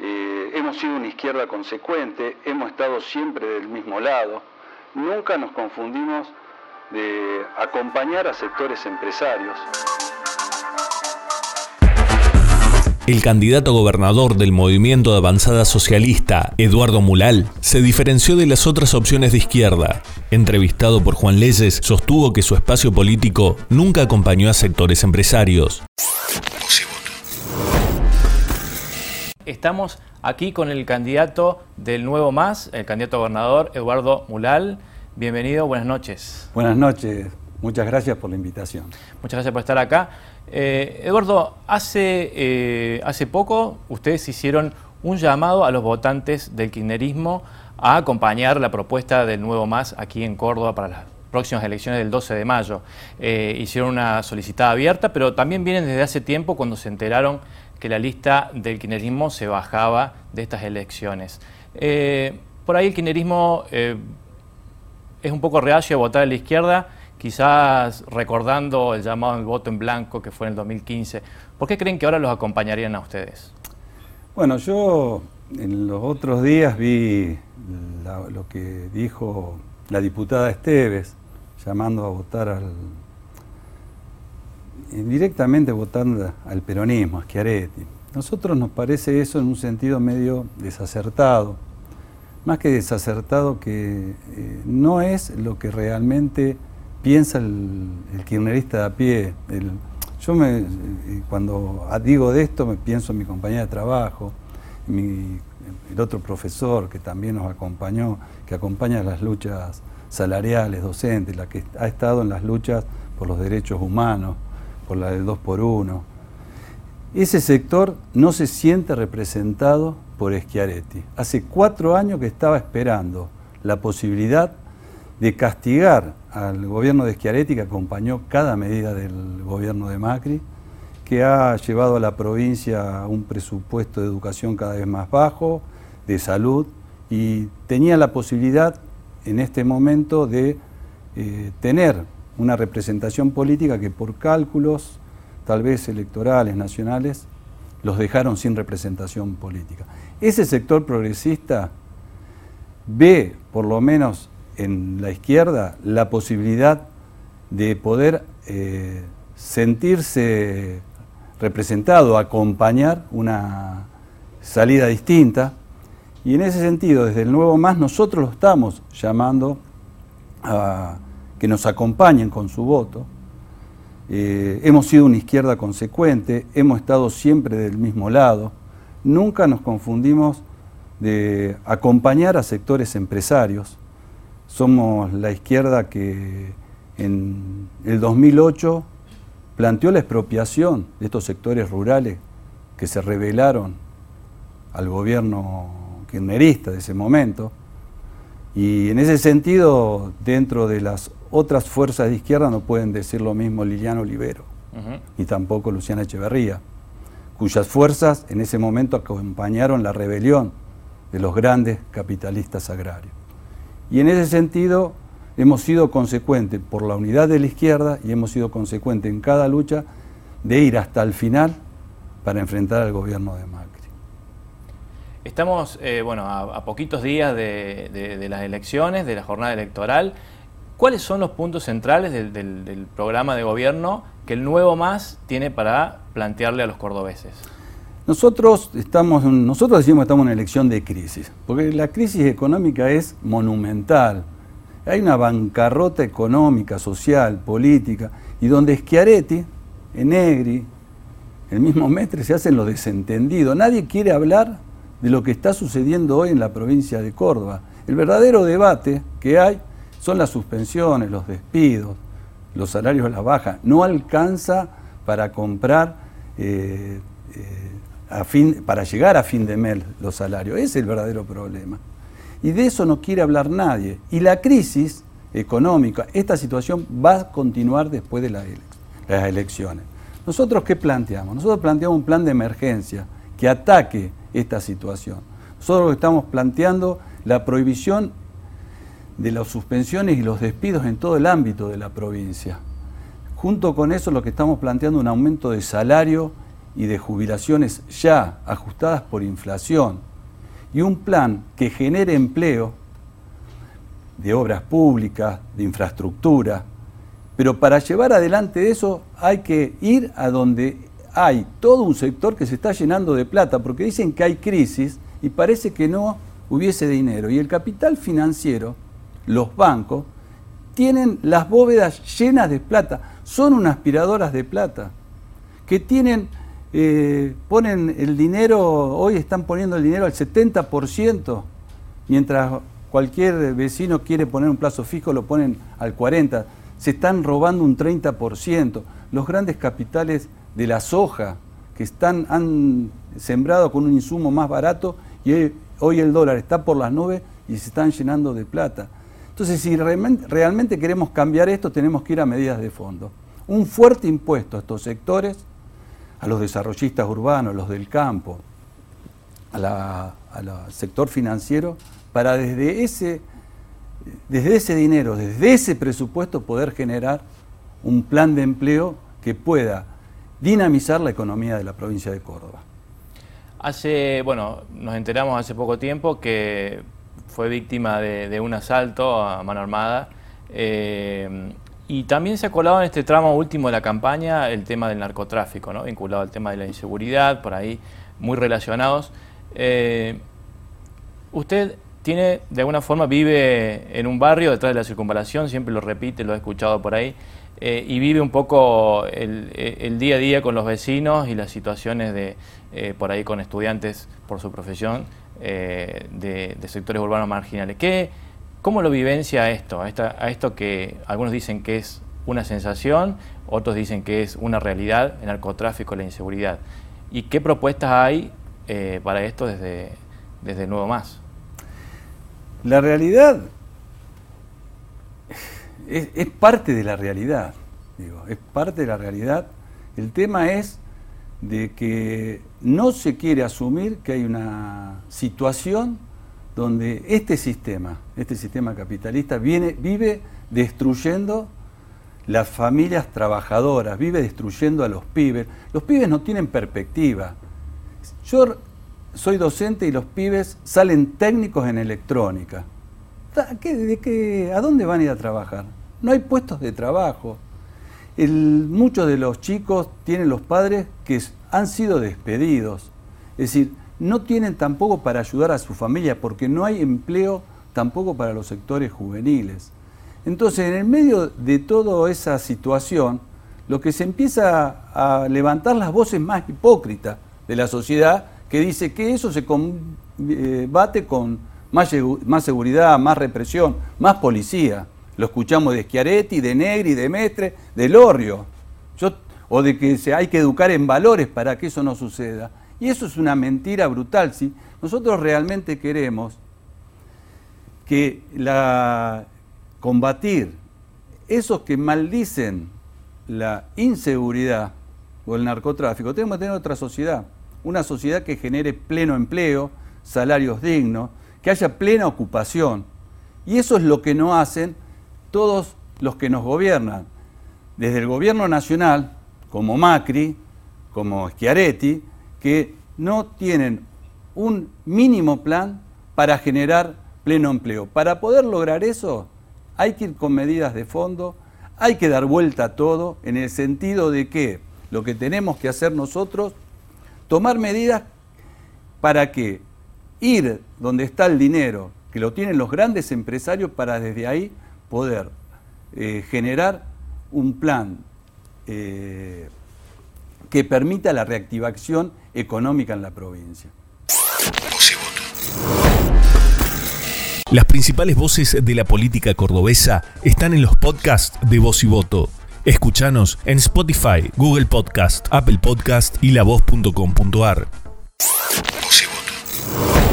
Eh, hemos sido una izquierda consecuente, hemos estado siempre del mismo lado, nunca nos confundimos de acompañar a sectores empresarios. El candidato gobernador del movimiento de avanzada socialista, Eduardo Mulal, se diferenció de las otras opciones de izquierda. Entrevistado por Juan Leyes, sostuvo que su espacio político nunca acompañó a sectores empresarios. Estamos aquí con el candidato del Nuevo Más, el candidato gobernador Eduardo Mulal. Bienvenido, buenas noches. Buenas noches, muchas gracias por la invitación. Muchas gracias por estar acá. Eh, Eduardo, hace, eh, hace poco ustedes hicieron un llamado a los votantes del kirchnerismo a acompañar la propuesta del Nuevo Más aquí en Córdoba para las próximas elecciones del 12 de mayo. Eh, hicieron una solicitada abierta, pero también vienen desde hace tiempo cuando se enteraron que la lista del kirchnerismo se bajaba de estas elecciones. por ahí el kirchnerismo es un poco reacio a votar a la izquierda quizás recordando el llamado al voto en blanco que fue en el 2015, ¿por qué creen que ahora los acompañarían a ustedes? Bueno, yo en los otros días vi lo que dijo la diputada Esteves, llamando a votar al. Directamente votando al peronismo, a Schiaretti. Nosotros nos parece eso en un sentido medio desacertado, más que desacertado que eh, no es lo que realmente piensa el, kirchnerista de a pie. yo me, eh, cuando digo de esto me pienso en mi compañera de trabajo, el otro profesor que también nos acompañó, que acompaña las luchas salariales, docentes, la que ha estado en las luchas por los derechos humanos, por la del 2 por 1 Ese sector no se siente representado por Schiaretti. Hace cuatro años que estaba esperando la posibilidad de castigar al gobierno de Schiaretti, que acompañó cada medida del gobierno de Macri, que ha llevado a la provincia un presupuesto de educación cada vez más bajo, de salud, y tenía la posibilidad en este momento de eh, tener una representación política que por cálculos, tal vez electorales, nacionales, los dejaron sin representación política. Ese sector progresista ve, por lo menos en la izquierda la posibilidad de poder eh, sentirse representado, acompañar una salida distinta. Y en ese sentido, desde el Nuevo Más, nosotros lo estamos llamando a que nos acompañen con su voto. Eh, hemos sido una izquierda consecuente, hemos estado siempre del mismo lado, nunca nos confundimos de acompañar a sectores empresarios, somos la izquierda que en el 2008 planteó la expropiación de estos sectores rurales que se rebelaron al gobierno kirchnerista de ese momento. Y en ese sentido, dentro de las otras fuerzas de izquierda no pueden decir lo mismo Liliano Olivero, ni tampoco Luciana Echeverría, cuyas fuerzas en ese momento acompañaron la rebelión de los grandes capitalistas agrarios. Y en ese sentido hemos sido consecuentes por la unidad de la izquierda y hemos sido consecuentes en cada lucha de ir hasta el final para enfrentar al gobierno de Macri. Estamos eh, bueno, a, poquitos días de, las elecciones, de la jornada electoral. ¿Cuáles son los puntos centrales del, programa de gobierno que el nuevo MAS tiene para plantearle a los cordobeses? Nosotros, estamos, nosotros decimos que estamos en una elección de crisis, porque la crisis económica es monumental. Hay una bancarrota económica, social, política, y donde Schiaretti, Enegri, el mismo Mestre se hacen los desentendidos. Nadie quiere hablar de lo que está sucediendo hoy en la provincia de Córdoba. El verdadero debate que hay son las suspensiones, los despidos, los salarios a la baja. No alcanza para comprar eh, eh, para llegar a fin de mes los salarios. Es el verdadero problema. Y de eso no quiere hablar nadie. Y la crisis económica, esta situación va a continuar después de las elecciones. ¿Nosotros qué planteamos? Nosotros planteamos un plan de emergencia que ataque esta situación. Nosotros estamos planteando la prohibición de las suspensiones y los despidos en todo el ámbito de la provincia. Junto con eso lo que estamos planteando un aumento de salario y de jubilaciones ya ajustadas por inflación y un plan que genere empleo de obras públicas, de infraestructura, pero para llevar adelante eso hay que ir a donde hay todo un sector que se está llenando de plata, porque dicen que hay crisis y parece que no hubiese dinero. Y el capital financiero, los bancos, tienen las bóvedas llenas de plata, son unas aspiradoras de plata, que tienen, eh, ponen el dinero, hoy están poniendo el dinero al 70%, mientras cualquier vecino quiere poner un plazo fijo, lo ponen al 40%, se están robando un 30%, los grandes capitales de la soja, que están, han sembrado con un insumo más barato y hoy el dólar está por las nubes y se están llenando de plata. Entonces, si realmente queremos cambiar esto, tenemos que ir a medidas de fondo. Un fuerte impuesto a estos sectores, a los desarrollistas urbanos, a los del campo, al sector financiero, para desde ese, desde ese dinero, desde ese presupuesto, poder generar un plan de empleo que pueda dinamizar la economía de la provincia de Córdoba. Hace, bueno, nos enteramos hace poco tiempo que fue víctima de, un asalto a mano armada. Eh, y también se ha colado en este tramo último de la campaña el tema del narcotráfico, ¿no? vinculado al tema de la inseguridad, por ahí muy relacionados. Eh, usted tiene, de alguna forma, vive en un barrio detrás de la circunvalación, siempre lo repite, lo he escuchado por ahí, eh, y vive un poco el, día a día con los vecinos y las situaciones de, por ahí con estudiantes por su profesión eh, de, sectores urbanos marginales. ¿Qué, ¿Cómo lo vivencia esto? A, esto que algunos dicen que es una sensación, otros dicen que es una realidad, el narcotráfico, la inseguridad. ¿Y qué propuestas hay eh, para esto desde, desde Nuevo Más? La realidad es, parte de la realidad, digo, es parte de la realidad. El tema es de que no se quiere asumir que hay una situación donde este sistema, este sistema capitalista, viene, vive destruyendo las familias trabajadoras, vive destruyendo a los pibes. Los pibes no tienen perspectiva. Yo soy docente y los pibes salen técnicos en electrónica. ¿A dónde van a ir a trabajar? No hay puestos de trabajo muchos de los chicos tienen los padres que han sido despedidos. Es decir, no tienen tampoco para ayudar a su familia porque no hay empleo tampoco para los sectores juveniles. Entonces, en el medio de toda esa situación, lo que se empieza a levantar las voces más hipócritas de la sociedad, que dice que eso se combate con más, más seguridad, más represión, más policía. Lo escuchamos de Schiaretti, de Negri, de Mestre, de Lorio. o de que se, hay que educar en valores para que eso no suceda. Y eso es una mentira brutal. Si nosotros realmente queremos que la, combatir esos que maldicen la inseguridad o el narcotráfico, tenemos que tener otra sociedad. Una sociedad que genere pleno empleo, salarios dignos, que haya plena ocupación. Y eso es lo que no hacen todos los que nos gobiernan, desde el gobierno nacional, como Macri, como Schiaretti, que no tienen un mínimo plan para generar pleno empleo. Para poder lograr eso, hay que ir con medidas de fondo, hay que dar vuelta a todo, en el sentido de que lo que tenemos que hacer nosotros, tomar medidas para que ir donde está el dinero, que lo tienen los grandes empresarios, para desde ahí poder eh, generar un plan eh, que permita la reactivación económica en la provincia. Las principales voces de la política cordobesa están en los podcasts de Voz y Voto. Escuchanos en Spotify, Google Podcast, Apple Podcast y lavoz.com.ar. Voz y Voto.